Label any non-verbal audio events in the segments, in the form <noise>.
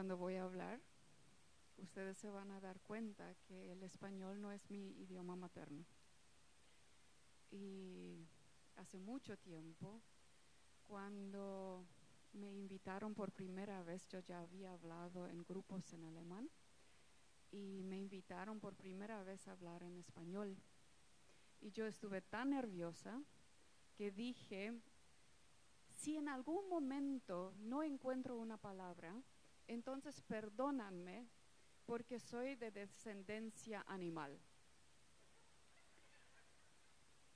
cuando voy a hablar, ustedes se van a dar cuenta que el español no es mi idioma materno. Y hace mucho tiempo, cuando me invitaron por primera vez, yo ya había hablado en grupos en alemán, y me invitaron por primera vez a hablar en español. Y yo estuve tan nerviosa que dije, si en algún momento no encuentro una palabra, entonces perdónanme porque soy de descendencia animal.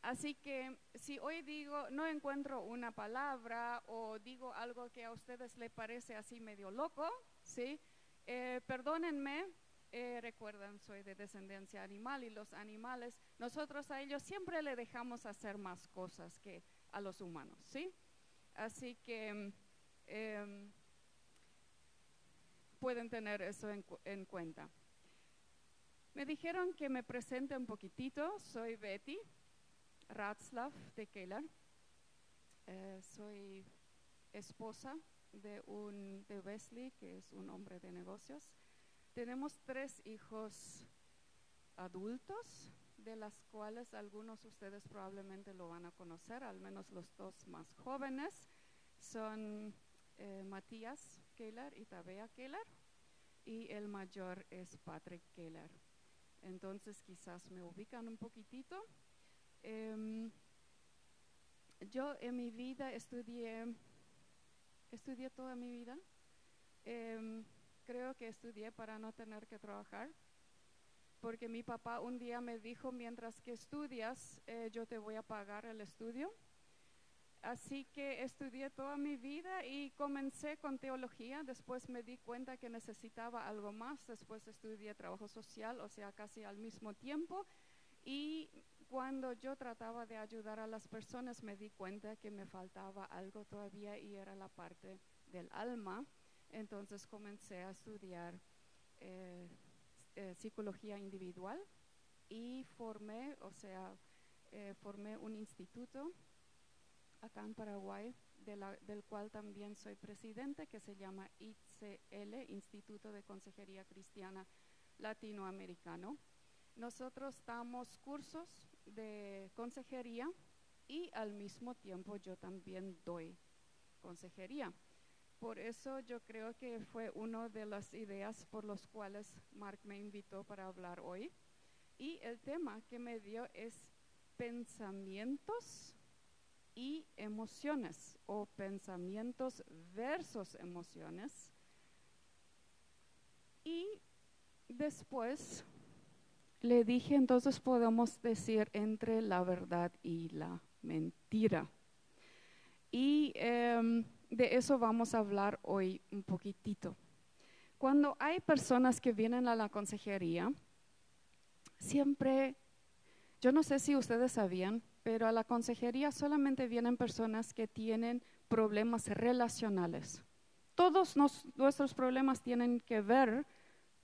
Así que si hoy digo, no encuentro una palabra o digo algo que a ustedes les parece así medio loco, ¿sí? Eh, perdónenme, eh, recuerdan, soy de descendencia animal y los animales, nosotros a ellos siempre le dejamos hacer más cosas que a los humanos, ¿sí? Así que em, pueden tener eso en, cuenta. Me dijeron que me presente un poquitito. Soy Betty Ratzlaff de Keller. Eh, soy esposa de, un, de Wesley, que es un hombre de negocios. Tenemos tres hijos adultos, de las cuales algunos de ustedes probablemente lo van a conocer, al menos los dos más jóvenes. Son eh, Matías Keller y Tabea Keller, y el mayor es Patrick Keller. Entonces quizás me ubican un poquitito. Em, yo en mi vida estudié, estudié toda mi vida. Em, creo que estudié para no tener que trabajar porque mi papá un día me dijo, mientras que estudias, eh, yo te voy a pagar el estudio. Así que estudié toda mi vida y comencé con teología, después me di cuenta que necesitaba algo más, después estudié trabajo social, o sea, casi al mismo tiempo. Y cuando yo trataba de ayudar a las personas, me di cuenta que me faltaba algo todavía y era la parte del alma. Entonces comencé a estudiar eh, eh, psicología individual y formé, o sea, eh, formé un instituto acá en Paraguay, del cual también soy presidente, que se llama ICL, Instituto de Consejería Cristiana Latinoamericano. Nosotros damos cursos de consejería y al mismo tiempo yo también doy consejería. Por eso yo creo que fue una de las ideas por las cuales Mark me invitó para hablar hoy. Y el tema que me dio es pensamientos y emociones o pensamientos versus emociones. Y después le dije, entonces podemos decir entre la verdad y la mentira. Y em, de eso vamos a hablar hoy un poquitito. Cuando hay personas que vienen a la consejería, siempre, yo no sé si ustedes sabían, pero a la consejería solamente vienen personas que tienen problemas relacionales. Todos nuestros problemas tienen que ver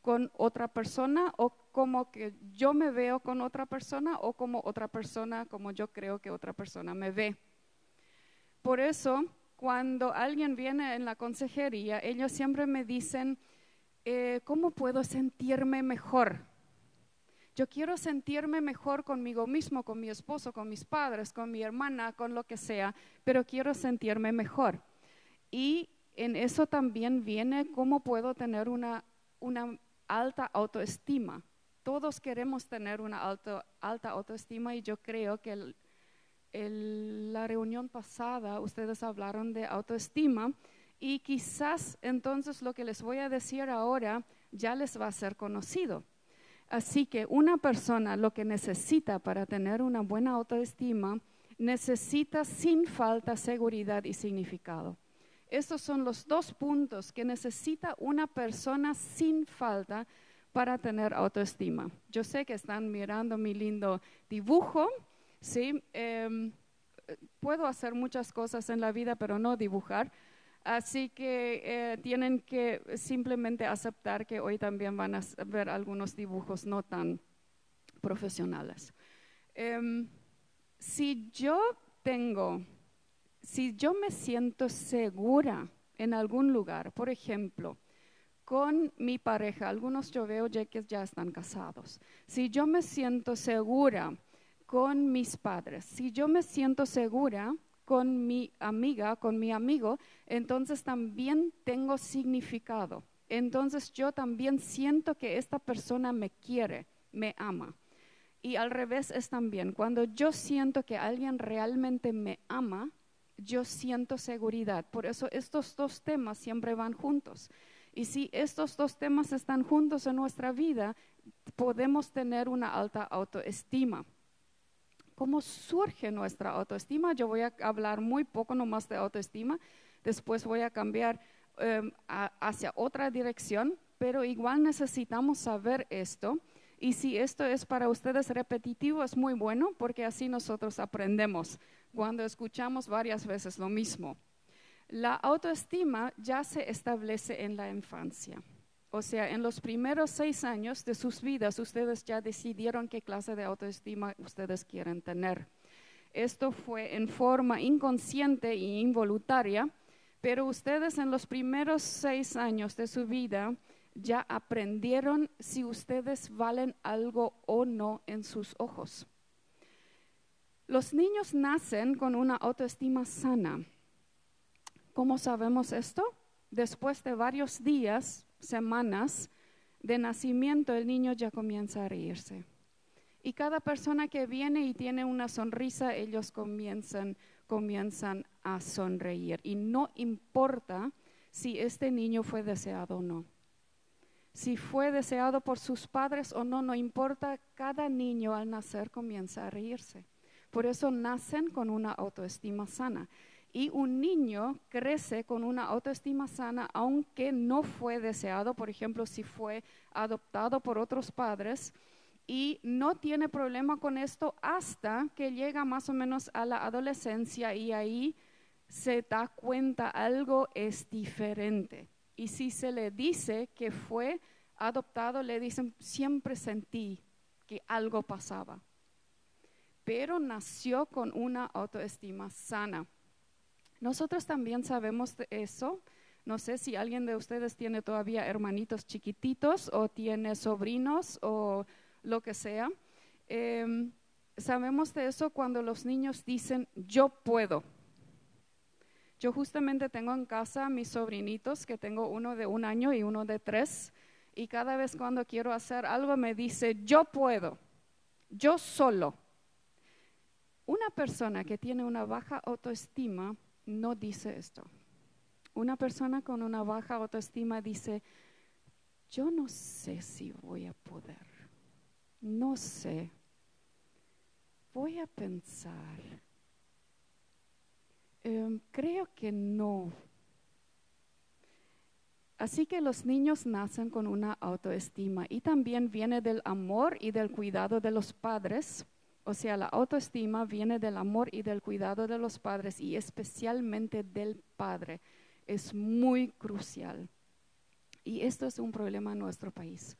con otra persona o como que yo me veo con otra persona o como otra persona, como yo creo que otra persona me ve. Por eso cuando alguien viene en la consejería, ellos siempre me dicen, eh, ¿cómo puedo sentirme mejor? Yo quiero sentirme mejor conmigo mismo, con mi esposo, con mis padres, con mi hermana, con lo que sea, pero quiero sentirme mejor. Y en eso también viene cómo puedo tener una, una alta autoestima. Todos queremos tener una alta autoestima y yo creo que el, la reunión pasada ustedes hablaron de autoestima y quizás entonces lo que les voy a decir ahora ya les va a ser conocido. Así que una persona lo que necesita para tener una buena autoestima necesita sin falta seguridad y significado. Estos son los dos puntos que necesita una persona sin falta para tener autoestima. Yo sé que están mirando mi lindo dibujo ¿sí? Em, puedo hacer muchas cosas en la vida, pero no dibujar. Así que eh, tienen que simplemente aceptar que hoy también van a ver algunos dibujos no tan profesionales. Em, si yo tengo, si yo me siento segura en algún lugar, por ejemplo, con mi pareja, algunos yo veo ya que ya están casados, si yo me siento segura con mis padres, si yo me siento segura con mi amiga, con mi amigo, entonces también tengo significado. Entonces yo también siento que esta persona me quiere, me ama. Y al revés es también, cuando yo siento que alguien realmente me ama, yo siento seguridad. Por eso estos dos temas siempre van juntos. Y si estos dos temas están juntos en nuestra vida, podemos tener una alta autoestima. ¿Cómo surge nuestra autoestima? Yo voy a hablar muy poco nomás de autoestima, después voy a cambiar em, hacia otra dirección, pero igual necesitamos saber esto y si esto es para ustedes repetitivo, es muy bueno porque así nosotros aprendemos cuando escuchamos varias veces lo mismo. La autoestima ya se establece en la infancia. O sea, en los primeros seis años de sus vidas, ustedes ya decidieron qué clase de autoestima ustedes quieren tener. Esto fue en forma inconsciente e involuntaria, pero ustedes en los primeros seis años de su vida ya aprendieron si ustedes valen algo o no en sus ojos. Los niños nacen con una autoestima sana. ¿Cómo sabemos esto? Después de varios días, semanas de nacimiento, el niño ya comienza a reírse. Y cada persona que viene y tiene una sonrisa, ellos comienzan, comienzan a sonreír. Y no importa si este niño fue deseado o no si fue deseado por sus padres o no, no importa, cada niño al nacer comienza a reírse. Por eso nacen con una autoestima sana. Y un niño crece con una autoestima sana aunque no fue deseado, por ejemplo, si fue adoptado por otros padres, y no tiene problema con esto hasta que llega más o menos a la adolescencia y ahí se da cuenta algo es diferente. Y si se le dice que fue adoptado, le dicen, siempre sentí que algo pasaba. Pero nació con una autoestima sana. Nosotros también sabemos de eso. No sé si alguien de ustedes tiene todavía hermanitos chiquititos o tiene sobrinos o lo que sea. Em, sabemos de eso cuando los niños dicen, yo puedo. Yo justamente tengo en casa mis sobrinitos, que tengo uno de un año y uno de tres, y cada vez cuando quiero hacer algo me dice, yo puedo, yo solo. Una persona que tiene una baja autoestima no dice esto. Una persona con una baja autoestima dice, yo no sé si voy a poder, no sé, voy a pensar Em, creo que no. Así que los niños nacen con una autoestima y también viene del amor y del cuidado de los padres. O sea, la autoestima viene del amor y del cuidado de los padres y especialmente del padre. Es muy crucial. Y esto es un problema en nuestro país,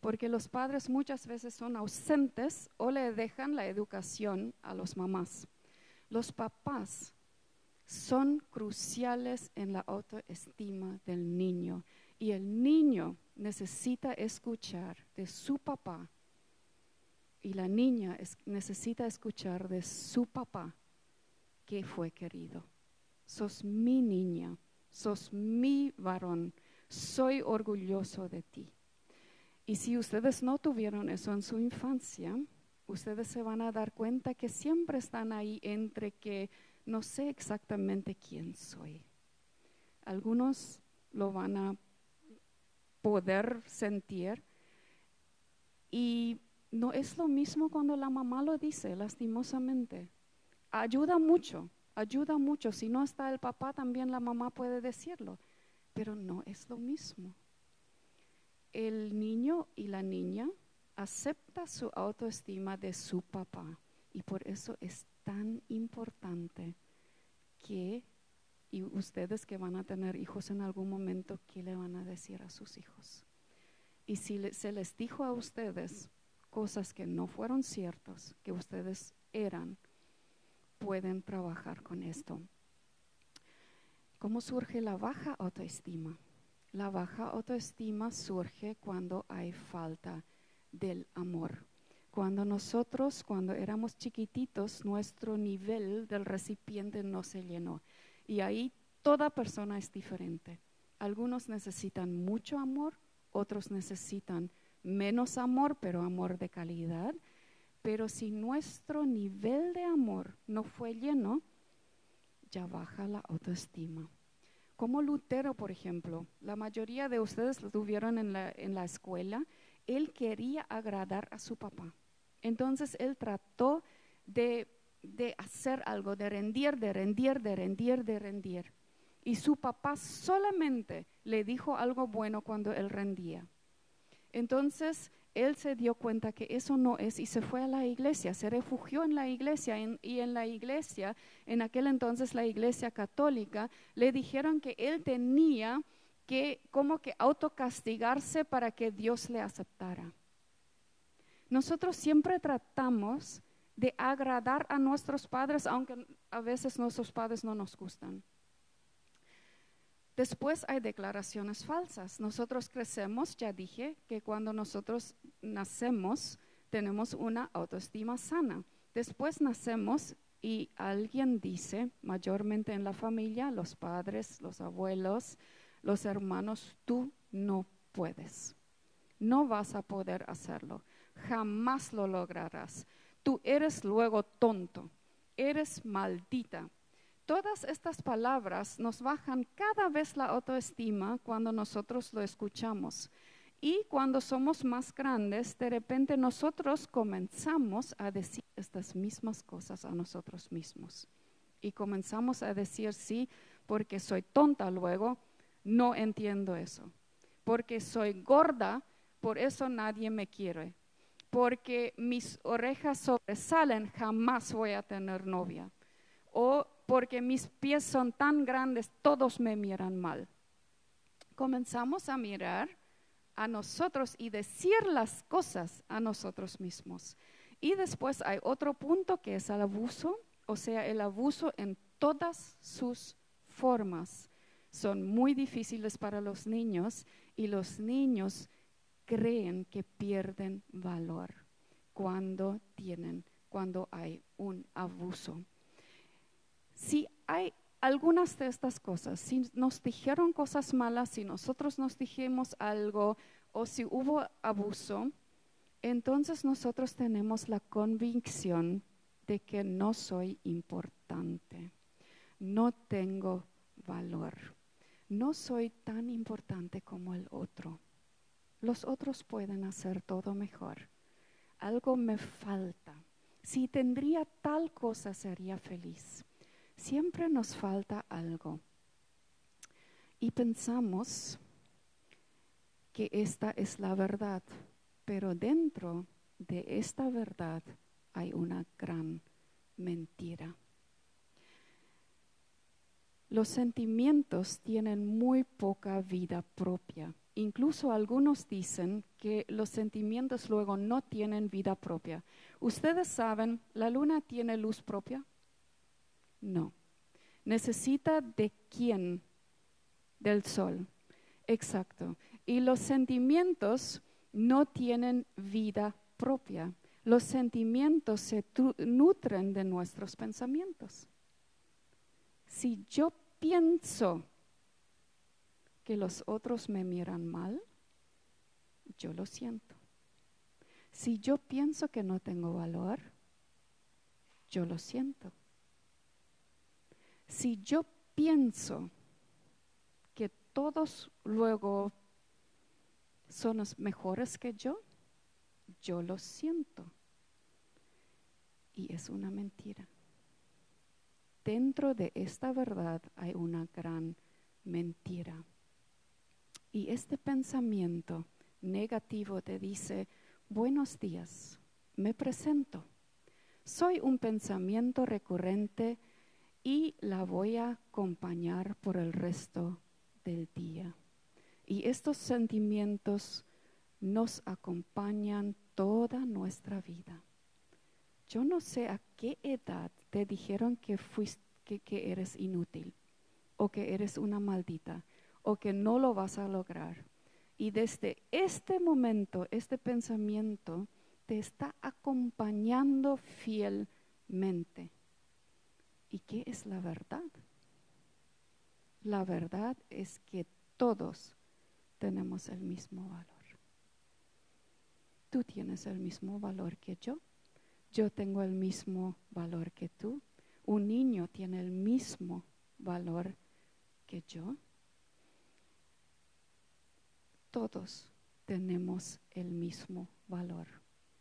porque los padres muchas veces son ausentes o le dejan la educación a los mamás. Los papás son cruciales en la autoestima del niño. Y el niño necesita escuchar de su papá y la niña necesita escuchar de su papá que fue querido. Sos mi niña, sos mi varón, soy orgulloso de ti. Y si ustedes no tuvieron eso en su infancia, ustedes se van a dar cuenta que siempre están ahí entre que no sé exactamente quién soy. Algunos lo van a poder sentir y no es lo mismo cuando la mamá lo dice, lastimosamente. Ayuda mucho, ayuda mucho. Si no está el papá, también la mamá puede decirlo, pero no es lo mismo. El niño y la niña acepta su autoestima de su papá y por eso es tan importante que, y ustedes que van a tener hijos en algún momento, ¿qué le van a decir a sus hijos? Y si se les dijo a ustedes cosas que no fueron ciertas, que ustedes eran, pueden trabajar con esto. ¿Cómo surge la baja autoestima? La baja autoestima surge cuando hay falta del amor. Cuando nosotros, cuando éramos chiquititos, nuestro nivel del recipiente no se llenó. Y ahí toda persona es diferente. Algunos necesitan mucho amor, otros necesitan menos amor, pero amor de calidad. Pero si nuestro nivel de amor no fue lleno, ya baja la autoestima. Como Lutero, por ejemplo, la mayoría de ustedes lo tuvieron en la, en la escuela, él quería agradar a su papá. Entonces él trató de, de hacer algo, de rendir, de rendir, de rendir, de rendir. Y su papá solamente le dijo algo bueno cuando él rendía. Entonces él se dio cuenta que eso no es y se fue a la iglesia, se refugió en la iglesia y en la iglesia, en aquel entonces la iglesia católica, le dijeron que él tenía que como que autocastigarse para que Dios le aceptara. Nosotros siempre tratamos de agradar a nuestros padres, aunque a veces nuestros padres no nos gustan. Después hay declaraciones falsas. Nosotros crecemos, ya dije, que cuando nosotros nacemos tenemos una autoestima sana. Después nacemos y alguien dice, mayormente en la familia, los padres, los abuelos, los hermanos, tú no puedes. No vas a poder hacerlo. Jamás lo lograrás. Tú eres luego tonto. Eres maldita Todas estas palabras nos bajan cada vez la autoestima cuando nosotros lo escuchamos. Y cuando somos más grandes, de repente nosotros comenzamos a decir estas mismas cosas a nosotros mismos. Y comenzamos a decir, sí, porque soy tonta luego, no entiendo eso. Porque soy gorda, por eso nadie me quiere. Porque mis orejas sobresalen, jamás voy a tener novia. O porque mis pies son tan grandes, todos me miran mal. Comenzamos a mirar a nosotros y decir las cosas a nosotros mismos. Y después hay otro punto que es el abuso, o sea, el abuso en todas sus formas. Son muy difíciles para los niños y los niños creen que pierden valor cuando tienen, cuando hay un abuso si hay algunas de estas cosas, si nos dijeron cosas malas, si nosotros nos dijimos algo o si hubo abuso, entonces nosotros tenemos la convicción de que no soy importante, no tengo valor, no soy tan importante como el otro. Los otros pueden hacer todo mejor. Algo me falta. Si tendría tal cosa, sería feliz siempre nos falta algo. Y pensamos que esta es la verdad, pero dentro de esta verdad hay una gran mentira. Los sentimientos tienen muy poca vida propia. Incluso algunos dicen que los sentimientos luego no tienen vida propia. Ustedes saben, ¿la luna tiene luz propia? No. Necesita de quién? Del sol. Exacto. Y los sentimientos no tienen vida propia. Los sentimientos se nutren de nuestros pensamientos. Si yo pienso que los otros me miran mal, yo lo siento. Si yo pienso que no tengo valor, yo lo siento. Si yo pienso que todos luego son los mejores que yo, yo lo siento. Y es una mentira. Dentro de esta verdad hay una gran mentira. Y este pensamiento negativo te dice, buenos días, me presento. Soy un pensamiento recurrente y la voy a acompañar por el resto del día. Y estos sentimientos nos acompañan toda nuestra vida. Yo no sé a qué edad te dijeron que, fuiste, que, eres inútil o que eres una maldita o que no lo vas a lograr. Y desde este momento, este pensamiento te está acompañando fielmente. ¿Y qué es la verdad? La verdad es que todos tenemos el mismo valor. Tú tienes el mismo valor que yo. Yo tengo el mismo valor que tú. Un niño tiene el mismo valor que yo todos tenemos el mismo valor.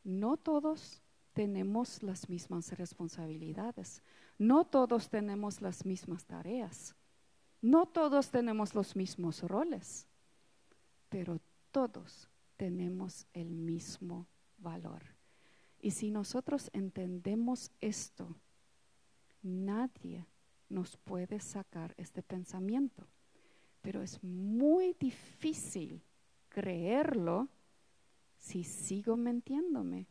No todos tenemos las mismas responsabilidades. No todos tenemos las mismas tareas. No todos tenemos los mismos roles. Pero todos tenemos el mismo valor. Y si nosotros entendemos esto, nadie nos puede sacar este pensamiento. Pero es muy difícil creerlo si sigo mintiéndome.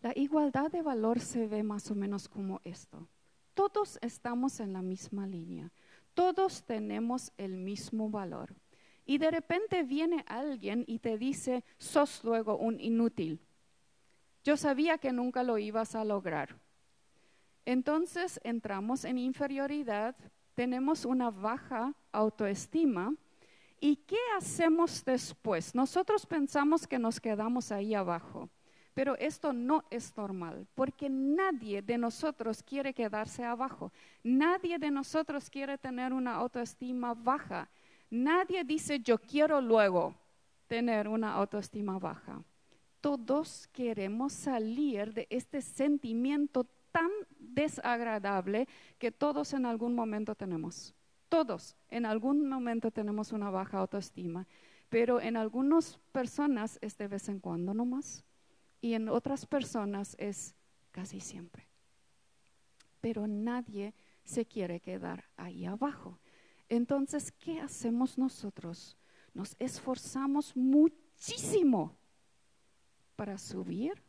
La igualdad de valor se ve más o menos como esto. Todos estamos en la misma línea. Todos tenemos el mismo valor. Y de repente viene alguien y te dice, sos luego un inútil. Yo sabía que nunca lo ibas a lograr. Entonces entramos en inferioridad, tenemos una baja autoestima ¿Y qué hacemos después? Nosotros pensamos que nos quedamos ahí abajo, pero esto no es normal, porque nadie de nosotros quiere quedarse abajo, nadie de nosotros quiere tener una autoestima baja, nadie dice yo quiero luego tener una autoestima baja. Todos queremos salir de este sentimiento tan desagradable que todos en algún momento tenemos. Todos en algún momento tenemos una baja autoestima, pero en algunas personas es de vez en cuando nomás y en otras personas es casi siempre. Pero nadie se quiere quedar ahí abajo. Entonces, ¿qué hacemos nosotros? Nos esforzamos muchísimo para subir,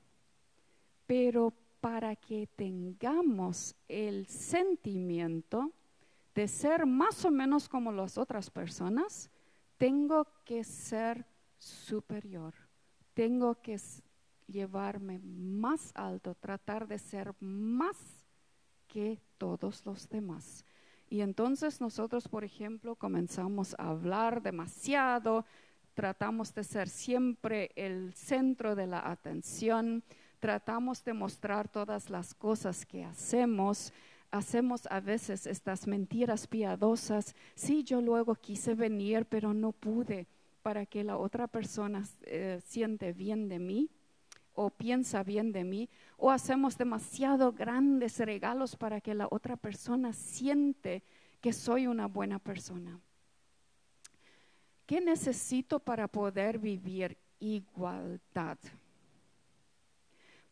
pero para que tengamos el sentimiento de ser más o menos como las otras personas, tengo que ser superior, tengo que llevarme más alto, tratar de ser más que todos los demás. Y entonces nosotros, por ejemplo, comenzamos a hablar demasiado, tratamos de ser siempre el centro de la atención, tratamos de mostrar todas las cosas que hacemos, hacemos a veces estas mentiras piadosas. Sí, yo luego quise venir, pero no pude para que la otra persona eh, siente bien de mí o piensa bien de mí, o hacemos demasiado grandes regalos para que la otra persona siente que soy una buena persona. ¿Qué necesito para poder vivir igualdad?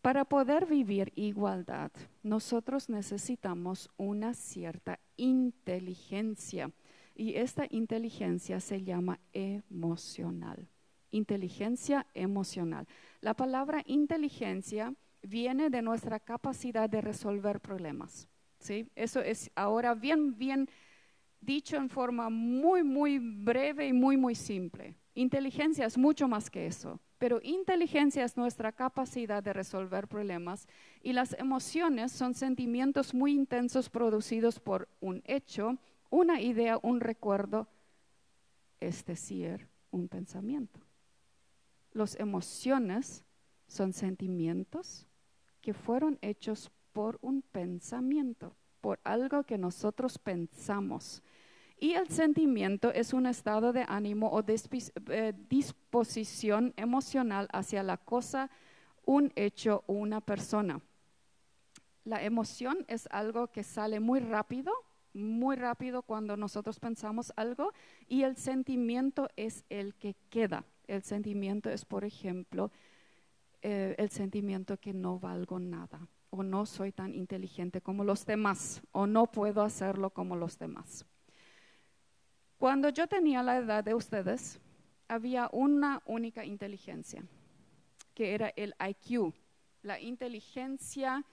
Para poder vivir igualdad, nosotros necesitamos una cierta inteligencia y esta inteligencia se llama emocional. Inteligencia emocional. La palabra inteligencia viene de nuestra capacidad de resolver problemas. ¿sí? Eso es ahora bien, bien dicho en forma muy, muy breve y muy, muy simple. Inteligencia es mucho más que eso. Pero inteligencia es nuestra capacidad de resolver problemas y las emociones son sentimientos muy intensos producidos por un hecho, una idea, un recuerdo, es decir, un pensamiento. Las emociones son sentimientos que fueron hechos por un pensamiento, por algo que nosotros pensamos. Y el sentimiento es un estado de ánimo o eh, disposición emocional hacia la cosa, un hecho o una persona. La emoción es algo que sale muy rápido, muy rápido cuando nosotros pensamos algo y el sentimiento es el que queda. El sentimiento es, por ejemplo, eh, el sentimiento que no valgo nada o no soy tan inteligente como los demás o no puedo hacerlo como los demás. Cuando yo tenía la edad de ustedes, había una única inteligencia, que era el IQ, la inteligencia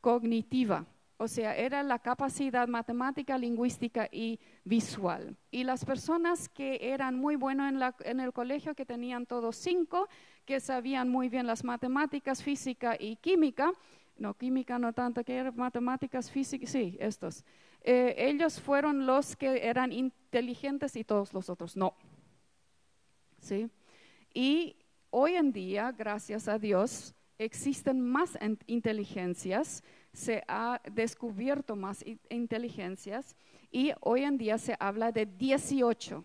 cognitiva O sea, era la capacidad matemática, lingüística y visual. Y las personas que eran muy buenos en, el colegio, que tenían todos cinco, que sabían muy bien las matemáticas, física y química, no, química no tanto, que eran matemáticas, física, sí, estos. Eh, ellos fueron los que eran inteligentes y todos los otros no. ¿Sí? Y hoy en día, gracias a Dios, existen más inteligencias, se ha descubierto más inteligencias y hoy en día se habla de 18.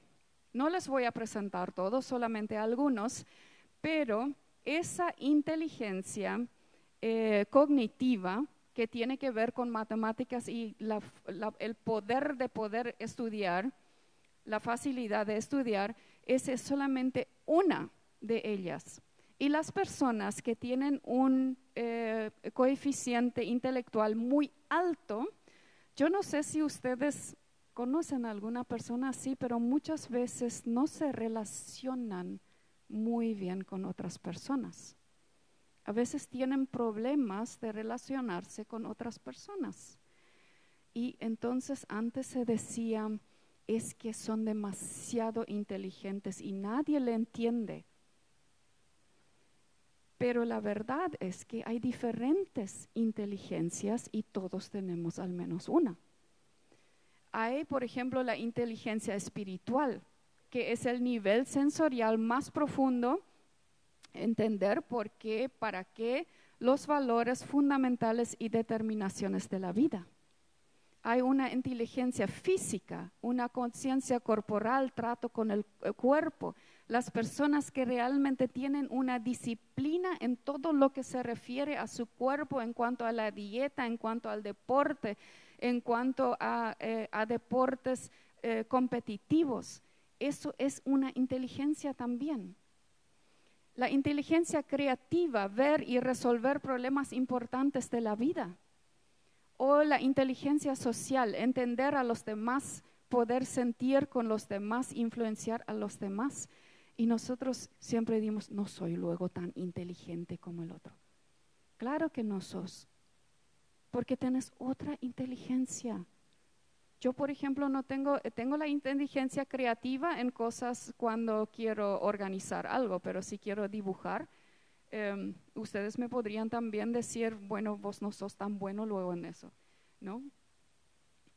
No les voy a presentar todos, solamente algunos, pero esa inteligencia eh, cognitiva que tiene que ver con matemáticas y el poder de poder estudiar, la facilidad de estudiar, es solamente una de ellas. Y las personas que tienen un eh, coeficiente intelectual muy alto, yo no sé si ustedes conocen a alguna persona así, pero muchas veces no se relacionan muy bien con otras personas. A veces tienen problemas de relacionarse con otras personas. Y entonces antes se decía, es que son demasiado inteligentes y nadie le entiende. Pero la verdad es que hay diferentes inteligencias y todos tenemos al menos una. Hay, por ejemplo, la inteligencia espiritual, que es el nivel sensorial más profundo, entender por qué, para qué, los valores fundamentales y determinaciones de la vida. Hay una inteligencia física, una conciencia corporal, trato con el cuerpo, las personas que realmente tienen una disciplina en todo lo que se refiere a su cuerpo, en cuanto a la dieta, en cuanto al deporte, en cuanto a, eh, deportes eh, competitivos. Eso es una inteligencia también. La inteligencia creativa, ver y resolver problemas importantes de la vida. O la inteligencia social, entender a los demás, poder sentir con los demás, influenciar a los demás. Y nosotros siempre dimos, no soy luego tan inteligente como el otro. Claro que no sos, porque tienes otra inteligencia. Yo, por ejemplo, no tengo, tengo la inteligencia creativa en cosas cuando quiero organizar algo, pero si quiero dibujar, em, ustedes me podrían también decir, bueno, vos no sos tan bueno luego en eso, ¿no?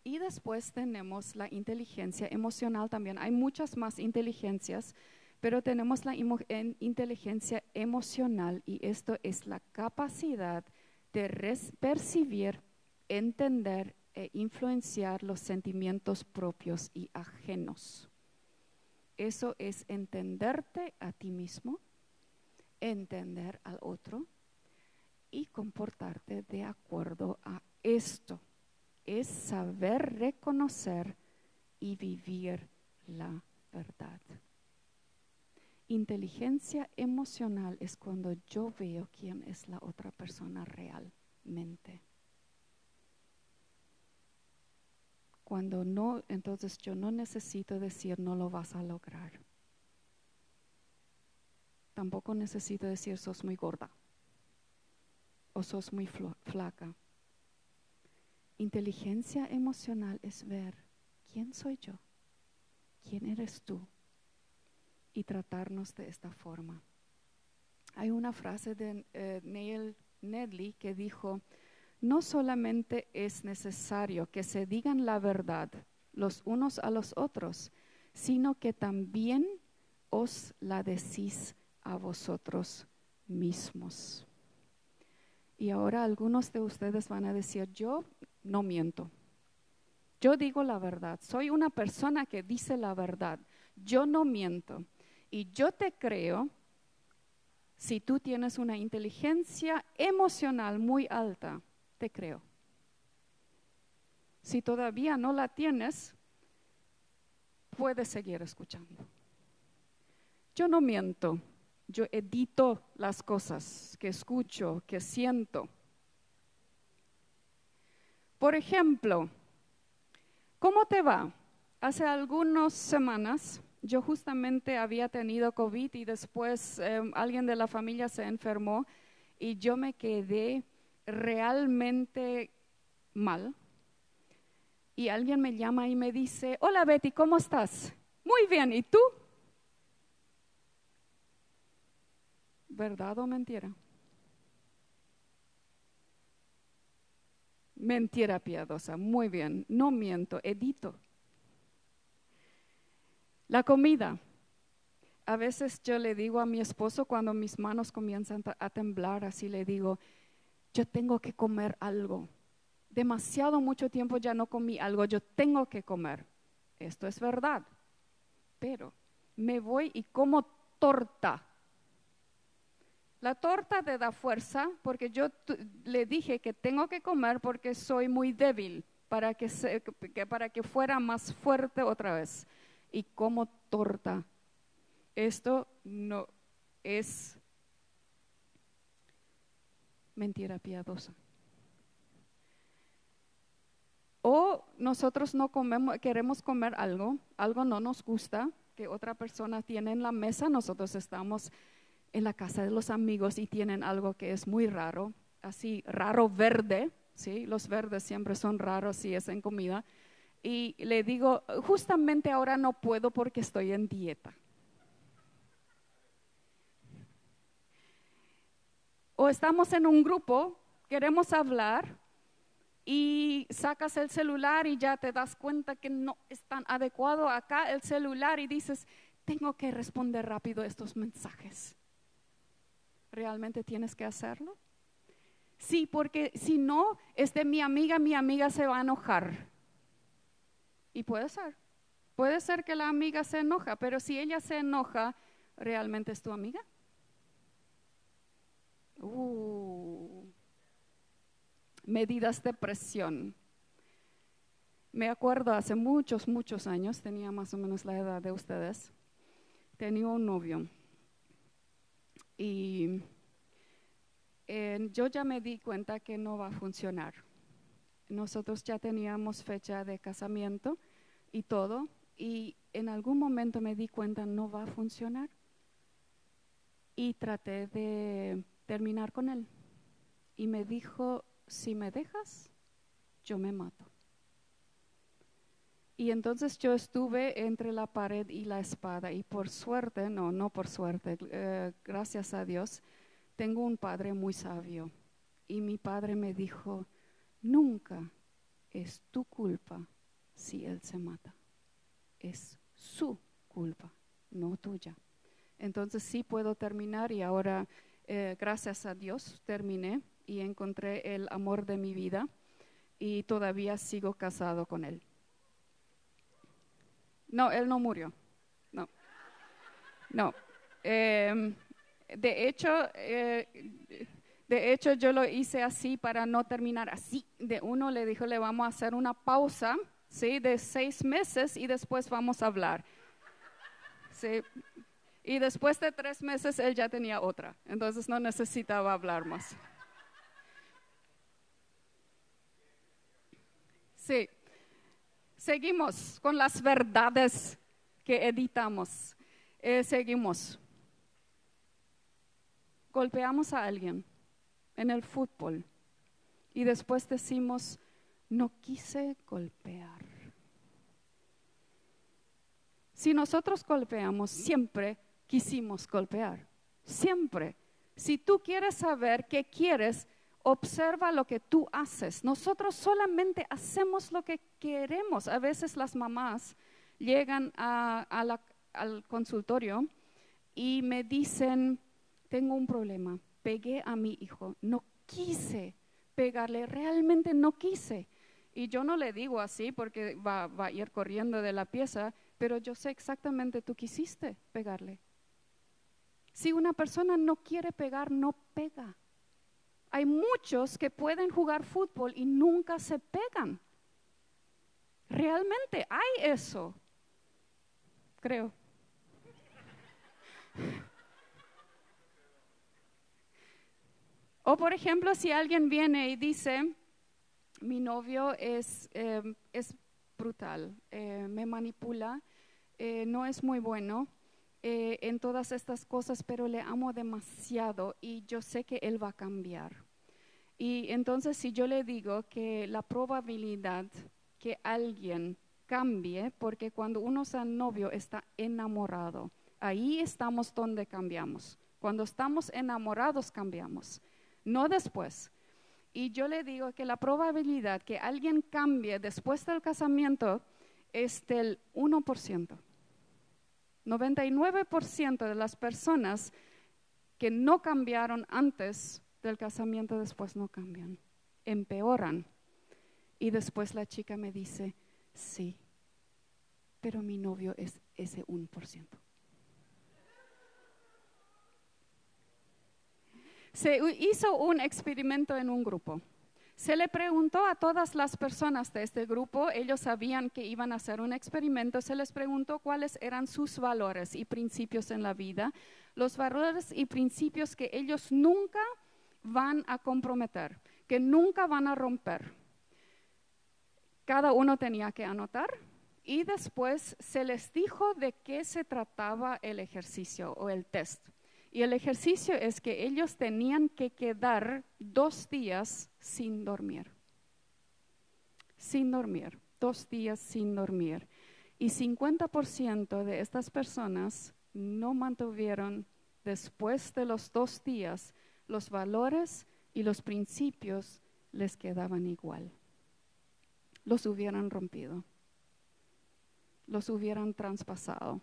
Y después tenemos la inteligencia emocional también. Hay muchas más inteligencias pero tenemos la inteligencia emocional y esto es la capacidad de percibir, entender e influenciar los sentimientos propios y ajenos. Eso es entenderte a ti mismo, entender al otro y comportarte de acuerdo a esto. Es saber reconocer y vivir la verdad. Inteligencia emocional es cuando yo veo quién es la otra persona realmente. Cuando no, entonces yo no necesito decir no lo vas a lograr. Tampoco necesito decir sos muy gorda o sos muy flaca. Inteligencia emocional es ver quién soy yo, quién eres tú y tratarnos de esta forma. Hay una frase de eh, Neil Nedley que dijo, no solamente es necesario que se digan la verdad los unos a los otros, sino que también os la decís a vosotros mismos. Y ahora algunos de ustedes van a decir, yo no miento. Yo digo la verdad. Soy una persona que dice la verdad. Yo no miento. Y yo te creo si tú tienes una inteligencia emocional muy alta, te creo. Si todavía no la tienes, puedes seguir escuchando. Yo no miento, yo edito las cosas que escucho, que siento. Por ejemplo, ¿cómo te va? Hace algunas semanas yo justamente había tenido COVID y después em, alguien de la familia se enfermó y yo me quedé realmente mal y alguien me llama y me dice, hola Betty, ¿cómo estás? Muy bien, ¿y tú? ¿Verdad o mentira? Mentira piadosa, muy bien, no miento, edito. La comida. A veces yo le digo a mi esposo cuando mis manos comienzan a temblar, así le digo, yo tengo que comer algo. Demasiado mucho tiempo ya no comí algo, yo tengo que comer. Esto es verdad. Pero me voy y como torta la torta te da fuerza porque yo le dije que tengo que comer porque soy muy débil para que, para que fuera más fuerte otra vez. Y como torta. Esto no es mentira piadosa. O nosotros no comemos, queremos comer algo, algo no nos gusta, que otra persona tiene en la mesa, nosotros estamos en la casa de los amigos y tienen algo que es muy raro, así raro verde, ¿sí? Los verdes siempre son raros si es en comida. Y le digo, justamente ahora no puedo porque estoy en dieta. O estamos en un grupo, queremos hablar y sacas el celular y ya te das cuenta que no es tan adecuado acá el celular y dices, tengo que responder rápido estos mensajes. ¿Realmente tienes que hacerlo? Sí, porque si no, es de mi amiga, mi amiga se va a enojar. Y puede ser. Puede ser que la amiga se enoja, pero si ella se enoja, ¿realmente es tu amiga? Uh, medidas de presión. Me acuerdo hace muchos, muchos años, tenía más o menos la edad de ustedes, tenía un novio y yo ya me di cuenta que no va a funcionar. Nosotros ya teníamos fecha de casamiento y todo, y en algún momento me di cuenta no va a funcionar. Y traté de terminar con él. Y me dijo, si me dejas, yo me mato. Y entonces yo estuve entre la pared y la espada y por suerte, no, no por suerte, eh, gracias a Dios, tengo un padre muy sabio. Y mi padre me dijo, nunca es tu culpa si él se mata. Es su culpa, no tuya. Entonces sí puedo terminar y ahora, eh, gracias a Dios, terminé y encontré el amor de mi vida y todavía sigo casado con él. No, él no murió. No. No. Em, de hecho, eh, de hecho, yo lo hice así para no terminar así. De uno le dijo, le vamos a hacer una pausa, ¿sí? De seis meses y después vamos a hablar. ¿Sí? Y después de tres meses él ya tenía otra, entonces no necesitaba hablar más. Sí. Seguimos con las verdades que editamos. Eh, seguimos. Golpeamos a alguien en el fútbol y después decimos, no quise golpear. Si nosotros golpeamos, siempre quisimos golpear. Siempre. Si tú quieres saber qué quieres, observa lo que tú haces. Nosotros solamente hacemos lo que queremos. A veces las mamás llegan al consultorio y me dicen, tengo un problema, pegué a mi hijo, no quise pegarle, realmente no quise. Y yo no le digo así porque va, a ir corriendo de la pieza, pero yo sé exactamente tú quisiste pegarle. Si una persona no quiere pegar, no pega. Hay muchos que pueden jugar fútbol y nunca se pegan. Realmente hay eso, creo. O por ejemplo, si alguien viene y dice, mi novio es, em, es brutal, eh, me manipula, eh, no es muy bueno eh, en todas estas cosas, pero le amo demasiado y yo sé que él va a cambiar. Y entonces si yo le digo que la probabilidad que alguien cambie, porque cuando uno es novio está enamorado, ahí estamos donde cambiamos. Cuando estamos enamorados cambiamos, no después. Y yo le digo que la probabilidad que alguien cambie después del casamiento es del 1%. 99% de las personas que no cambiaron antes del casamiento después no cambian, empeoran. Y después la chica me dice, sí, pero mi novio es ese 1%. Se hizo un experimento en un grupo. Se le preguntó a todas las personas de este grupo, ellos sabían que iban a hacer un experimento, se les preguntó cuáles eran sus valores y principios en la vida, los valores y principios que ellos nunca van a comprometer, que nunca van a romper. Cada uno tenía que anotar y después se les dijo de qué se trataba el ejercicio o el test. Y el ejercicio es que ellos tenían que quedar dos días sin dormir. Sin dormir, dos días sin dormir. Y 50% de estas personas no mantuvieron después de los dos días los valores y los principios les quedaban igual. Los hubieran rompido, los hubieran traspasado.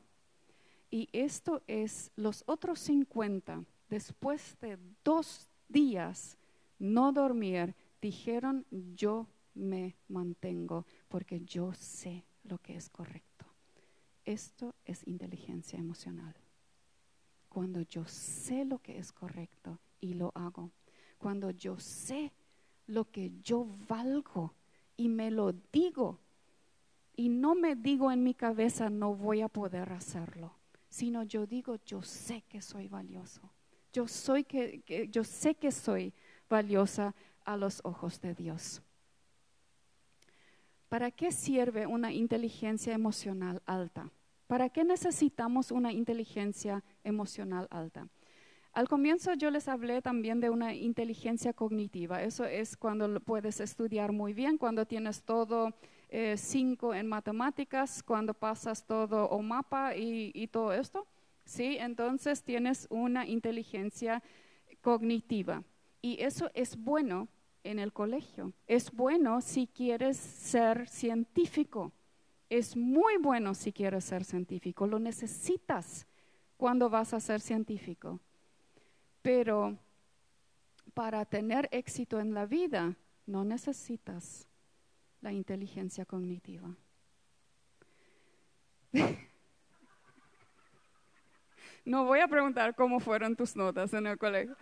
Y esto es los otros 50, después de dos días no dormir, dijeron, yo me mantengo porque yo sé lo que es correcto. Esto es inteligencia emocional. Cuando yo sé lo que es correcto y lo hago. Cuando yo sé lo que yo valgo y me lo digo y no me digo en mi cabeza no voy a poder hacerlo sino yo digo, yo sé que soy valioso. Yo, soy que, yo sé que soy valiosa a los ojos de Dios. ¿Para qué sirve una inteligencia emocional alta? ¿Para qué necesitamos una inteligencia emocional alta? Al comienzo yo les hablé también de una inteligencia cognitiva. Eso es cuando puedes estudiar muy bien, cuando tienes todo eh, cinco en matemáticas, cuando pasas todo o mapa y, todo esto, ¿sí? Entonces tienes una inteligencia cognitiva. Y eso es bueno en el colegio. Es bueno si quieres ser científico. Es muy bueno si quieres ser científico. Lo necesitas cuando vas a ser científico. Pero para tener éxito en la vida, no necesitas la inteligencia cognitiva. <laughs> no voy a preguntar cómo fueron tus notas en el colegio.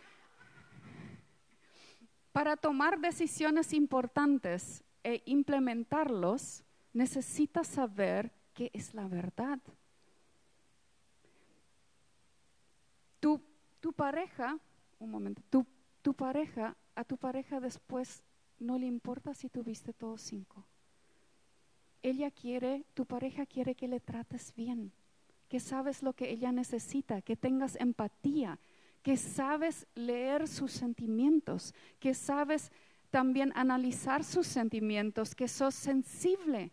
Para tomar decisiones importantes e implementarlos, necesitas saber qué es la verdad. Tu, tu pareja, un momento, tu, tu pareja, a tu pareja después no le importa si tuviste todos cinco. Ella quiere, tu pareja quiere que le trates bien, que sabes lo que ella necesita, que tengas empatía, que sabes leer sus sentimientos, que sabes también analizar sus sentimientos, que sos sensible.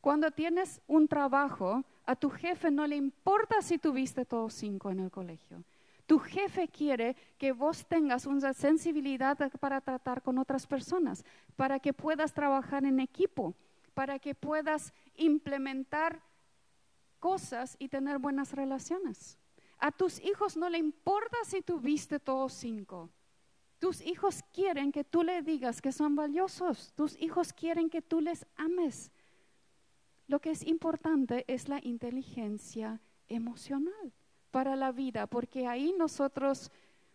Cuando tienes un trabajo, a tu jefe no le importa si tuviste todos cinco en el colegio. Tu jefe quiere que vos tengas una sensibilidad para tratar con otras personas, para que puedas trabajar en equipo, para que puedas implementar cosas y tener buenas relaciones. A tus hijos no le importa si tuviste todos cinco. Tus hijos quieren que tú le digas que son valiosos. Tus hijos quieren que tú les ames. Lo que es importante es la inteligencia emocional para la vida, porque ahí nosotros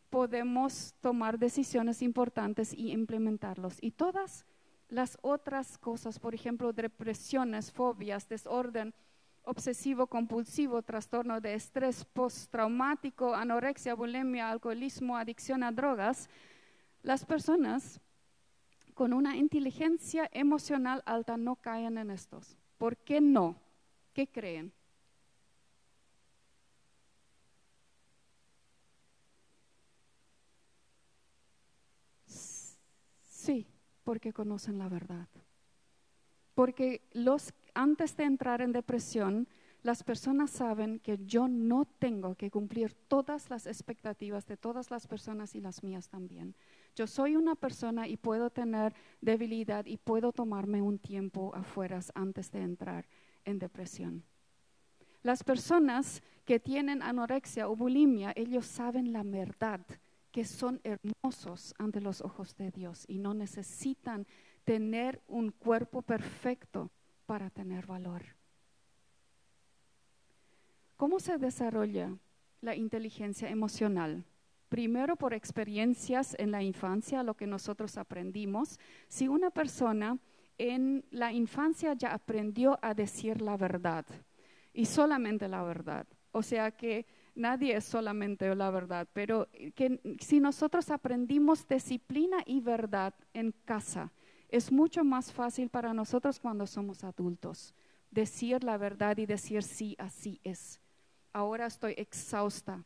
podemos tomar decisiones importantes y implementarlos. Y todas las otras cosas, por ejemplo, depresiones, fobias, desorden obsesivo compulsivo, trastorno de estrés postraumático, anorexia, bulimia, alcoholismo, adicción a drogas, las personas con una inteligencia emocional alta no caen en estos. ¿Por qué no? ¿Qué creen? Sí, porque conocen la verdad. Porque los, antes de entrar en depresión, las personas saben que yo no tengo que cumplir todas las expectativas de todas las personas y las mías también. Yo soy una persona y puedo tener debilidad y puedo tomarme un tiempo afuera antes de entrar en depresión. Las personas que tienen anorexia o bulimia, ellos saben la verdad, que son hermosos ante los ojos de Dios y no necesitan tener un cuerpo perfecto para tener valor. ¿Cómo se desarrolla la inteligencia emocional? Primero por experiencias en la infancia, lo que nosotros aprendimos. Si una persona en la infancia ya aprendió a decir la verdad y solamente la verdad, o sea que nadie es solamente la verdad, pero que si nosotros aprendimos disciplina y verdad en casa, es mucho más fácil para nosotros cuando somos adultos decir la verdad y decir sí, así es. Ahora estoy exhausta.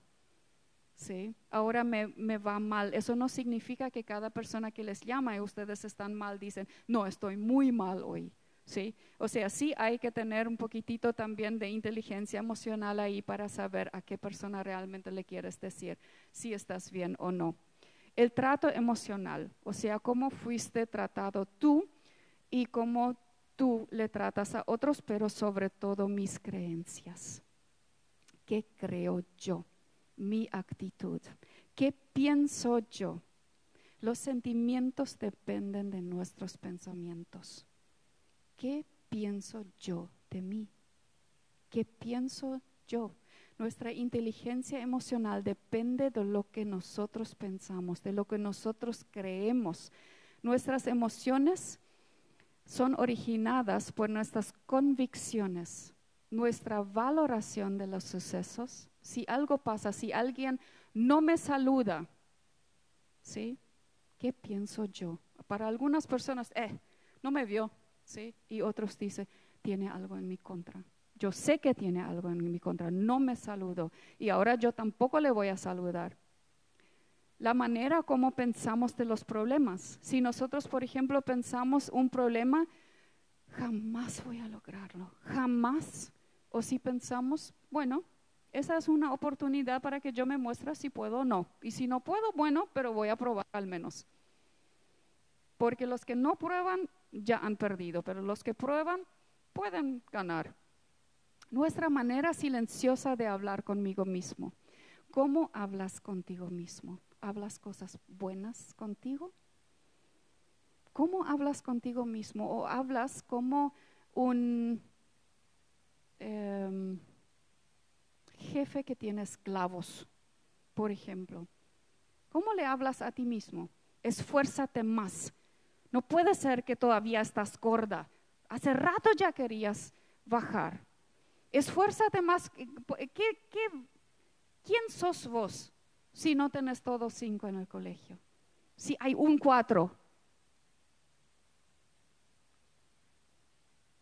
¿sí? Ahora me, me, va mal. Eso no significa que cada persona que les llama y ustedes están mal dicen, no, estoy muy mal hoy. ¿Sí? O sea, sí hay que tener un poquitito también de inteligencia emocional ahí para saber a qué persona realmente le quieres decir si estás bien o no. El trato emocional, o sea, cómo fuiste tratado tú y cómo tú le tratas a otros, pero sobre todo mis creencias. ¿Qué creo yo? Mi actitud. ¿Qué pienso yo? Los sentimientos dependen de nuestros pensamientos. ¿Qué pienso yo de mí? ¿Qué pienso yo? Nuestra inteligencia emocional depende de lo que nosotros pensamos, de lo que nosotros creemos. Nuestras emociones son originadas por nuestras convicciones, nuestra valoración de los sucesos. Si algo pasa, si alguien no me saluda, ¿sí? ¿Qué pienso yo? Para algunas personas, eh, no me vio, y otros dicen, tiene algo en mi contra. Yo sé que tiene algo en mi contra, no me saludo y ahora yo tampoco le voy a saludar. La manera como pensamos de los problemas. Si nosotros, por ejemplo, pensamos un problema, jamás voy a lograrlo, jamás. O si pensamos, bueno, esa es una oportunidad para que yo me muestre si puedo o no. Y si no puedo, bueno, pero voy a probar al menos. Porque los que no prueban ya han perdido, pero los que prueban pueden ganar. Nuestra manera silenciosa de hablar conmigo mismo. ¿Cómo hablas contigo mismo? ¿Hablas cosas buenas contigo? ¿Cómo hablas contigo mismo? ¿O hablas como un em, jefe que tiene esclavos, por ejemplo? ¿Cómo le hablas a ti mismo? Esfuérzate más no puede ser que todavía estás gorda. Hace rato ya querías bajar. Esfuérzate más. quién sos vos si no tenés todos cinco en el colegio? Si hay un cuatro.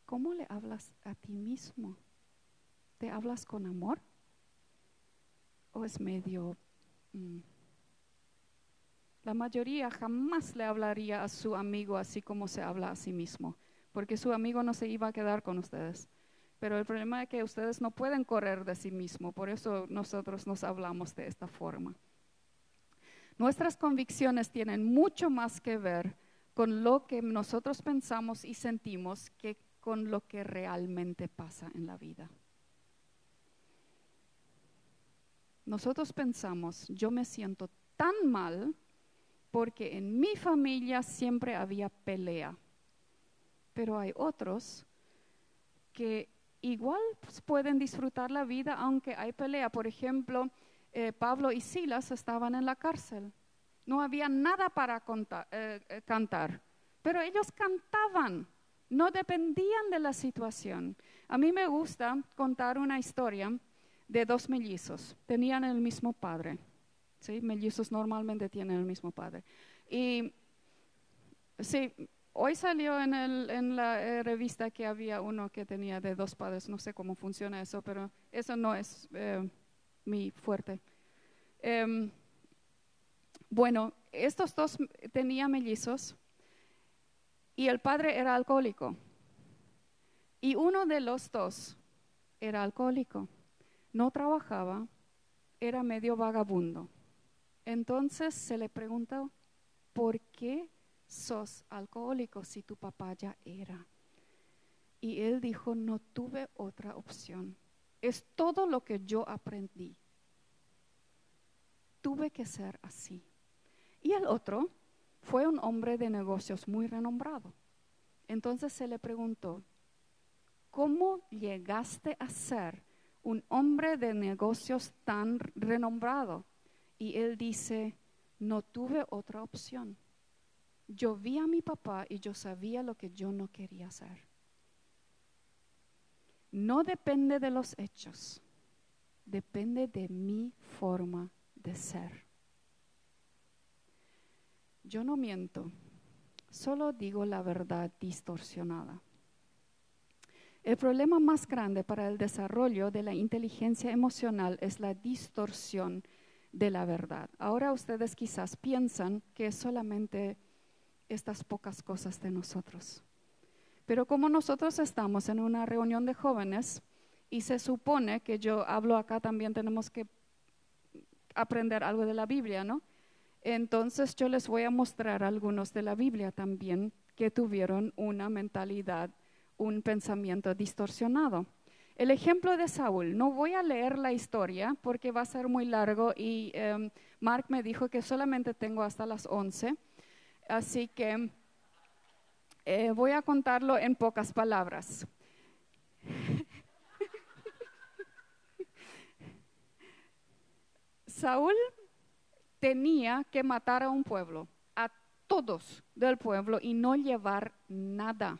¿Cómo le hablas a ti mismo? ¿Te hablas con amor? ¿O es medio... Mm, la mayoría jamás le hablaría a su amigo así como se habla a sí mismo, porque su amigo no se iba a quedar con ustedes. Pero el problema es que ustedes no pueden correr de sí mismo, por eso nosotros nos hablamos de esta forma. Nuestras convicciones tienen mucho más que ver con lo que nosotros pensamos y sentimos que con lo que realmente pasa en la vida. Nosotros pensamos, yo me siento tan mal porque en mi familia siempre había pelea. Pero hay otros que igual pues, pueden disfrutar la vida aunque hay pelea. Por ejemplo, eh, Pablo y Silas estaban en la cárcel. No había nada para eh, eh, cantar, pero ellos cantaban, no dependían de la situación. A mí me gusta contar una historia de dos mellizos, tenían el mismo padre. ¿Sí? Mellizos normalmente tienen el mismo padre. Y sí, hoy salió en, el, en la eh, revista que había uno que tenía de dos padres, no sé cómo funciona eso, pero eso no es eh, mi fuerte. Em, bueno, estos dos tenían mellizos, y el padre era alcohólico. Y uno de los dos era alcohólico, no trabajaba, era medio vagabundo. Entonces se le preguntó, ¿por qué sos alcohólico si tu papá ya era? Y él dijo, no tuve otra opción. Es todo lo que yo aprendí. Tuve que ser así. Y el otro fue un hombre de negocios muy renombrado. Entonces se le preguntó, ¿cómo llegaste a ser un hombre de negocios tan renombrado? Y él dice, no tuve otra opción. Yo vi a mi papá y yo sabía lo que yo no quería hacer. No depende de los hechos, depende de mi forma de ser. Yo no miento, solo digo la verdad distorsionada. El problema más grande para el desarrollo de la inteligencia emocional es la distorsión de la verdad. Ahora ustedes quizás piensan que es solamente estas pocas cosas de nosotros. Pero como nosotros estamos en una reunión de jóvenes y se supone que yo hablo acá también tenemos que aprender algo de la Biblia, ¿no? Entonces yo les voy a mostrar algunos de la Biblia también que tuvieron una mentalidad, un pensamiento distorsionado. El ejemplo de Saúl, no voy a leer la historia porque va a ser muy largo y em, Mark me dijo que solamente tengo hasta las 11, así que eh, voy a contarlo en pocas palabras. <laughs> Saúl tenía que matar a un pueblo, a todos del pueblo y no llevar nada.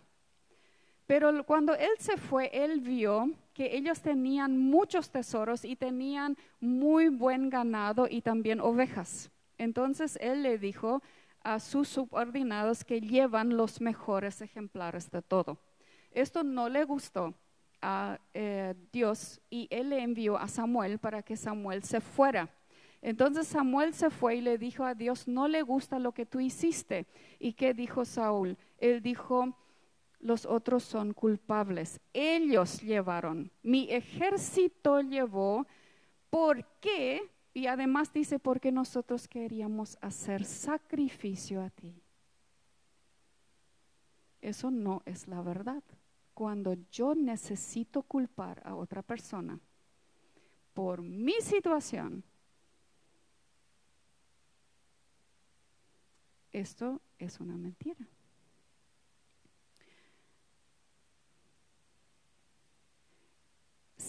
Pero cuando él se fue, él vio que ellos tenían muchos tesoros y tenían muy buen ganado y también ovejas. Entonces él le dijo a sus subordinados que llevan los mejores ejemplares de todo. Esto no le gustó a eh, Dios y él le envió a Samuel para que Samuel se fuera. Entonces Samuel se fue y le dijo a Dios, no le gusta lo que tú hiciste. ¿Y qué dijo Saúl? Él dijo, los otros son culpables. Ellos llevaron, mi ejército llevó, ¿por qué? Y además dice, porque nosotros queríamos hacer sacrificio a ti. Eso no es la verdad. Cuando yo necesito culpar a otra persona por mi situación, Esto es una mentira.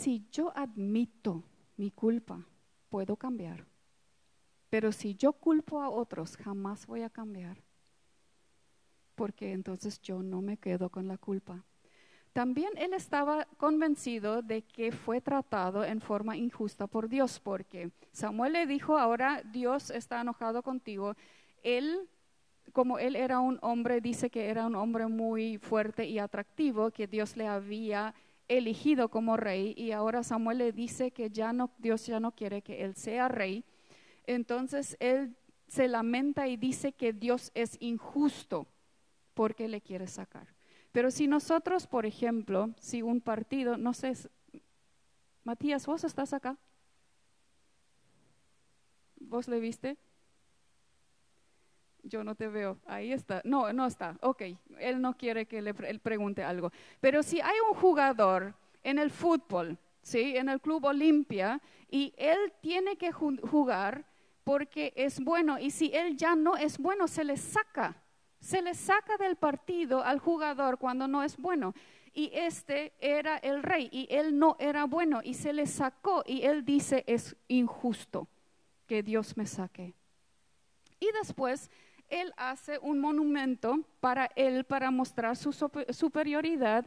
Si yo admito mi culpa, puedo cambiar. Pero si yo culpo a otros, jamás voy a cambiar. Porque entonces yo no me quedo con la culpa. También él estaba convencido de que fue tratado en forma injusta por Dios, porque Samuel le dijo, ahora Dios está enojado contigo. Él como él era un hombre, dice que era un hombre muy fuerte y atractivo, que Dios le había elegido como rey y ahora Samuel le dice que ya no, Dios ya no quiere que él sea rey. Entonces él se lamenta y dice que Dios es injusto porque le quiere sacar. Pero si nosotros, por ejemplo, si un partido, no sé, Matías, ¿vos estás acá? ¿Vos le viste? Yo no te veo, ahí está, no, no está, ok, él no quiere que le él pregunte algo. Pero si hay un jugador en el fútbol, ¿sí? en el Club Olimpia, y él tiene que jugar porque es bueno, y si él ya no es bueno, se le saca, se le saca del partido al jugador cuando no es bueno. Y este era el rey y él no era bueno y se le sacó y él dice es injusto que Dios me saque. Y después él hace un monumento para él, para mostrar su superioridad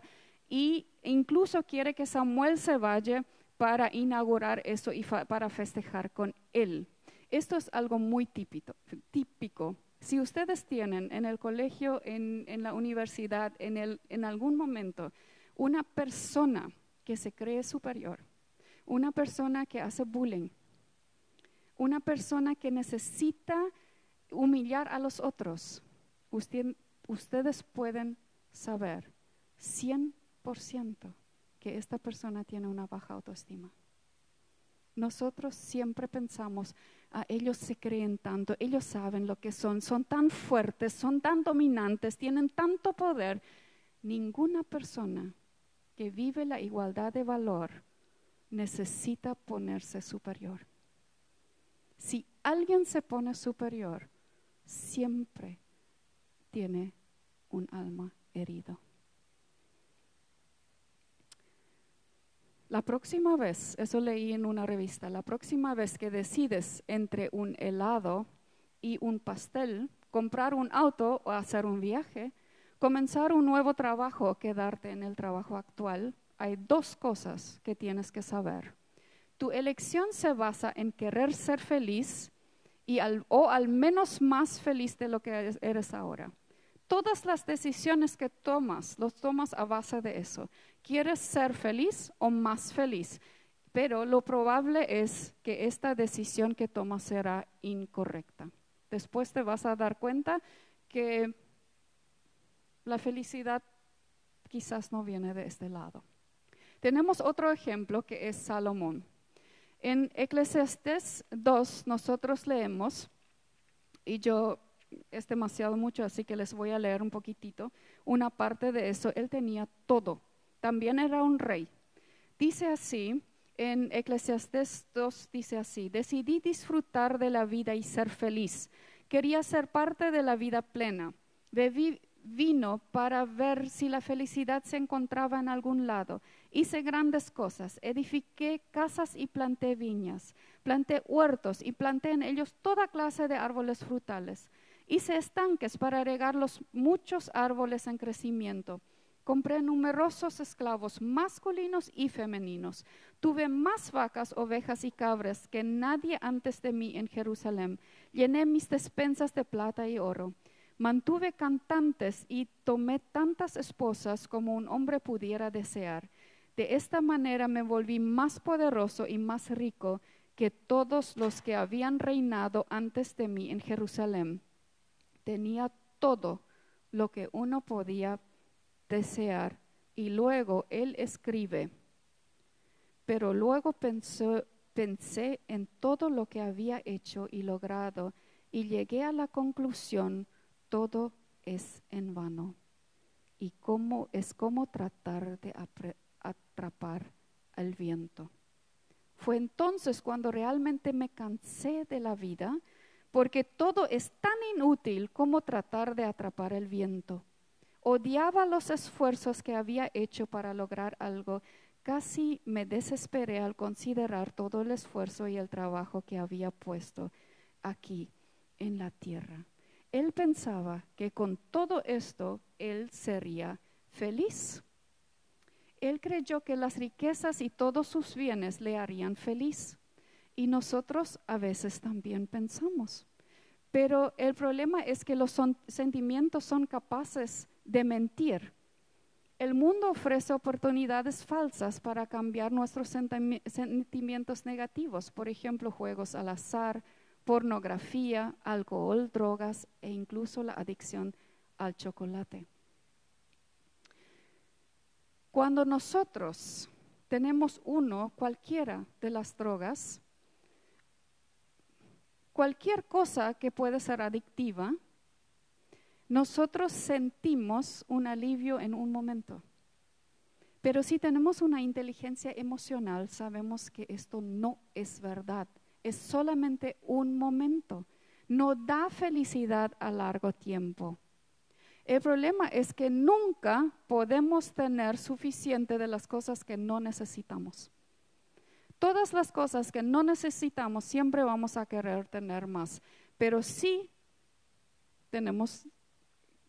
y incluso quiere que Samuel se vaya para inaugurar eso y para festejar con él. Esto es algo muy típico. típico. Si ustedes tienen en el colegio, en, la universidad, en algún momento, una persona que se cree superior, una persona que hace bullying, una persona que necesita humillar a los otros, usted ustedes pueden saber 100% que esta persona tiene una baja autoestima. Nosotros siempre pensamos, ah, ellos se creen tanto, ellos saben lo que son, son tan fuertes, son tan dominantes, tienen tanto poder. Ninguna persona que vive la igualdad de valor necesita ponerse superior. Si alguien se pone superior, siempre tiene un alma herido. La próxima vez, eso leí en una revista, la próxima vez que decides entre un helado y un pastel, comprar un auto o hacer un viaje, comenzar un nuevo trabajo o quedarte en el trabajo actual, hay dos cosas que tienes que saber. Tu elección se basa en querer ser feliz y o al menos más feliz de lo que eres ahora. Todas las decisiones que tomas, los tomas a base de eso. ¿Quieres ser feliz o más feliz? Pero lo probable es que esta decisión que tomas será incorrecta. Después te vas a dar cuenta que la felicidad quizás no viene de este lado. Tenemos otro ejemplo que es Salomón. En Eclesiastes 2 nosotros leemos, y yo es demasiado mucho, así que les voy a leer un poquitito, una parte de eso. Él tenía todo, también era un rey. Dice así, en Eclesiastes 2 dice así, decidí disfrutar de la vida y ser feliz. Quería ser parte de la vida plena. Bebí vino para ver si la felicidad se encontraba en algún lado. Hice grandes cosas, edifiqué casas y planté viñas, planté huertos y planté en ellos toda clase de árboles frutales. Hice estanques para regar los muchos árboles en crecimiento. Compré numerosos esclavos masculinos y femeninos. Tuve más vacas, ovejas y cabras que nadie antes de mí en Jerusalén. Llené mis despensas de plata y oro. Mantuve cantantes y tomé tantas esposas como un hombre pudiera desear. De esta manera me volví más poderoso y más rico que todos los que habían reinado antes de mí en Jerusalén. Tenía todo lo que uno podía desear. Y luego él escribe, pero luego pensé en todo lo que había hecho y logrado y llegué a la conclusión todo es en vano. Y cómo es como tratar de atrapar al viento. Fue entonces cuando realmente me cansé de la vida, porque todo es tan inútil como tratar de atrapar el viento. Odiaba los esfuerzos que había hecho para lograr algo. Casi me desesperé al considerar todo el esfuerzo y el trabajo que había puesto aquí en la tierra él pensaba que con todo esto él sería feliz. Él creyó que las riquezas y todos sus bienes le harían feliz. Y nosotros a veces también pensamos. Pero el problema es que los sentimientos son capaces de mentir. El mundo ofrece oportunidades falsas para cambiar nuestros sentimientos negativos, por ejemplo, juegos al azar, pornografía, alcohol, drogas e incluso la adicción al chocolate. Cuando nosotros tenemos uno, cualquiera de las drogas, cualquier cosa que puede ser adictiva, nosotros sentimos un alivio en un momento. Pero si tenemos una inteligencia emocional, sabemos que esto no es verdad es solamente un momento, no da felicidad a largo tiempo. El problema es que nunca podemos tener suficiente de las cosas que no necesitamos. Todas las cosas que no necesitamos siempre vamos a querer tener más, pero sí tenemos,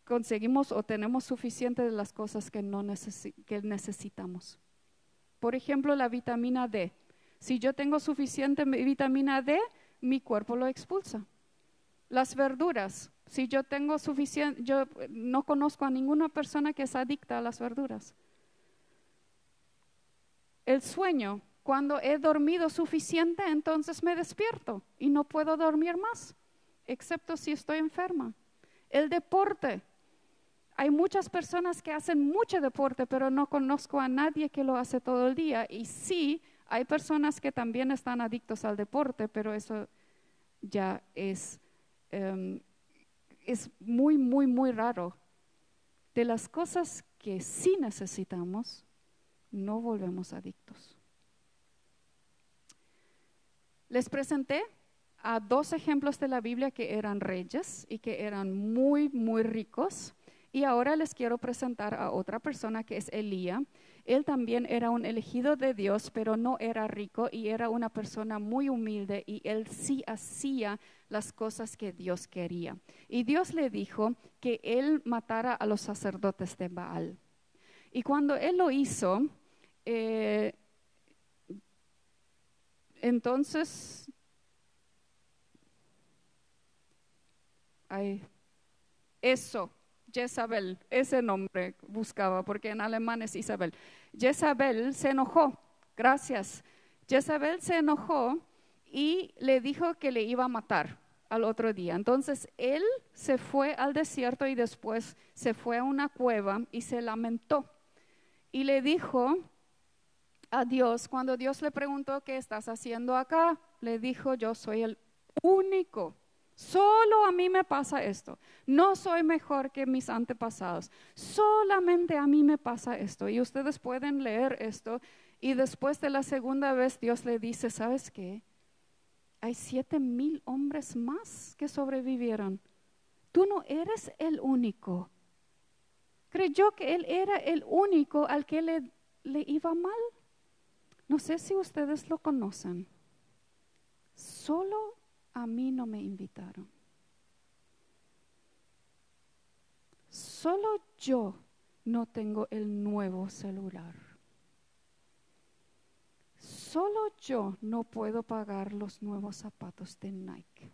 conseguimos o tenemos suficiente de las cosas que, no que necesitamos. Por ejemplo, la vitamina D si yo tengo suficiente vitamina D, mi cuerpo lo expulsa. Las verduras, si yo tengo suficiente, yo no conozco a ninguna persona que es adicta a las verduras. El sueño, cuando he dormido suficiente, entonces me despierto y no puedo dormir más, excepto si estoy enferma. El deporte, Hay muchas personas que hacen mucho deporte, pero no conozco a nadie que lo hace todo el día. Y sí, hay personas que también están adictos al deporte, pero eso ya es, em, es muy, muy, muy raro. De las cosas que sí necesitamos, no volvemos adictos. Les presenté a dos ejemplos de la Biblia que eran reyes y que eran muy, muy ricos. Y ahora les quiero presentar a otra persona que es Elías. Él también era un elegido de Dios, pero no era rico y era una persona muy humilde y él sí hacía las cosas que Dios quería. Y Dios le dijo que él matara a los sacerdotes de Baal. Y cuando él lo hizo, eh, entonces, ay, eso, Jezabel, ese nombre buscaba, porque en alemán es Isabel. Jezabel se enojó, gracias. Jezabel se enojó y le dijo que le iba a matar al otro día. Entonces él se fue al desierto y después se fue a una cueva y se lamentó. Y le dijo a Dios, cuando Dios le preguntó, ¿qué estás haciendo acá? Le dijo, yo soy el único. Solo a mí me pasa esto. No soy mejor que mis antepasados. Solamente a mí me pasa esto. Y ustedes pueden leer esto. Y después de la segunda vez Dios le dice, ¿sabes qué? hay siete mil hombres más que sobrevivieron. Tú no eres el único. Creyó que él era el único al que le, le iba mal. No sé si ustedes lo conocen. Solo a mí no me invitaron. Solo yo no tengo el nuevo celular. Solo yo no puedo pagar los nuevos zapatos de Nike.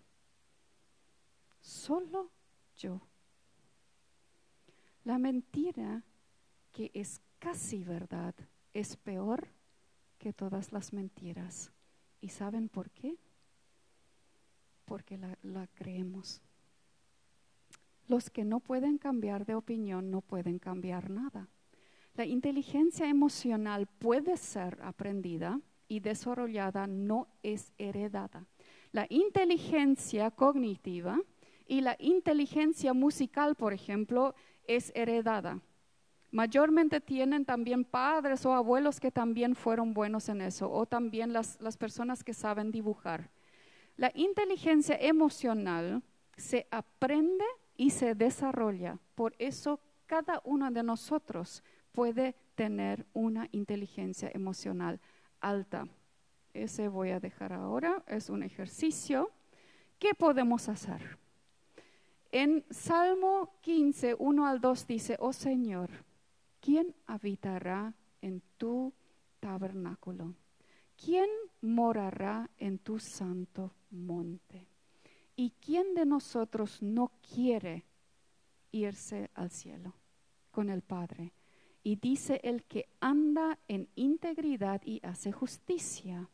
Solo yo. La mentira que es casi verdad es peor que todas las mentiras. ¿Y saben por qué? Porque la, creemos. Los que no pueden cambiar de opinión no pueden cambiar nada. La inteligencia emocional puede ser aprendida, y desarrollada no es heredada. La inteligencia cognitiva y la inteligencia musical, por ejemplo, es heredada. Mayormente tienen también padres o abuelos que también fueron buenos en eso, o también las personas que saben dibujar. La inteligencia emocional se aprende y se desarrolla. Por eso cada uno de nosotros puede tener una inteligencia emocional alta. Ese voy a dejar ahora, es un ejercicio. ¿Qué podemos hacer? En Salmo 15, 1 al 2 dice, oh Señor, ¿quién habitará en tu tabernáculo? ¿Quién morará en tu santo monte? ¿Y quién de nosotros no quiere irse al cielo con el Padre? Y dice el que anda en integridad y hace justicia,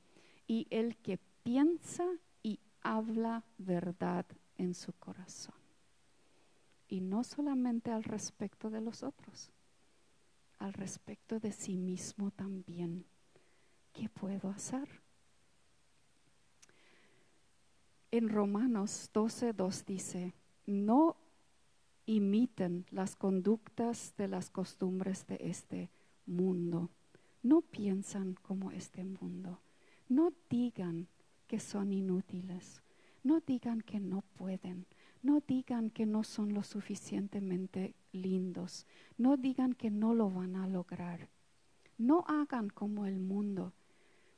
y el que piensa y habla verdad en su corazón. Y no solamente al respecto de los otros, al respecto de sí mismo también. ¿Qué puedo hacer? En Romanos 12.2 dice, no imiten las conductas de las costumbres de este mundo. No piensan como este mundo. No digan que son inútiles. No digan que no pueden. No digan que no son lo suficientemente lindos. No digan que no lo van a lograr. No hagan como el mundo.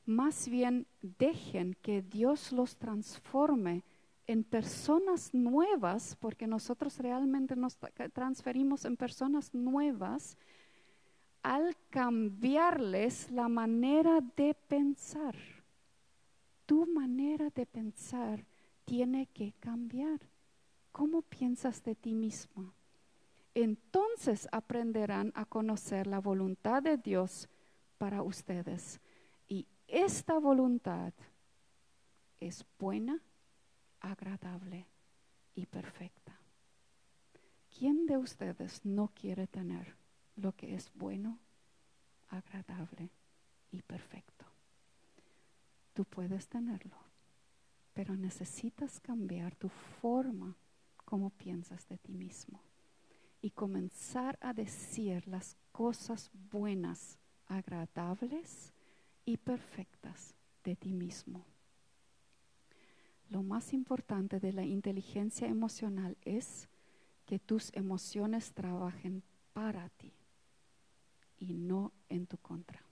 Más bien dejen que Dios los transforme en personas nuevas, porque nosotros realmente nos transferimos en personas nuevas, al cambiarles la manera de pensar. Tu manera de pensar tiene que cambiar. ¿Cómo piensas de ti misma? Entonces aprenderán a conocer la voluntad de Dios para ustedes. Esta voluntad es buena, agradable y perfecta. ¿quién de ustedes no quiere tener lo que es bueno, agradable y perfecto? Tú puedes tenerlo, pero necesitas cambiar tu forma como piensas de ti mismo y comenzar a decir las cosas buenas, agradables y perfectas de ti mismo. Lo más importante de la inteligencia emocional es que tus emociones trabajen para ti y no en tu contra.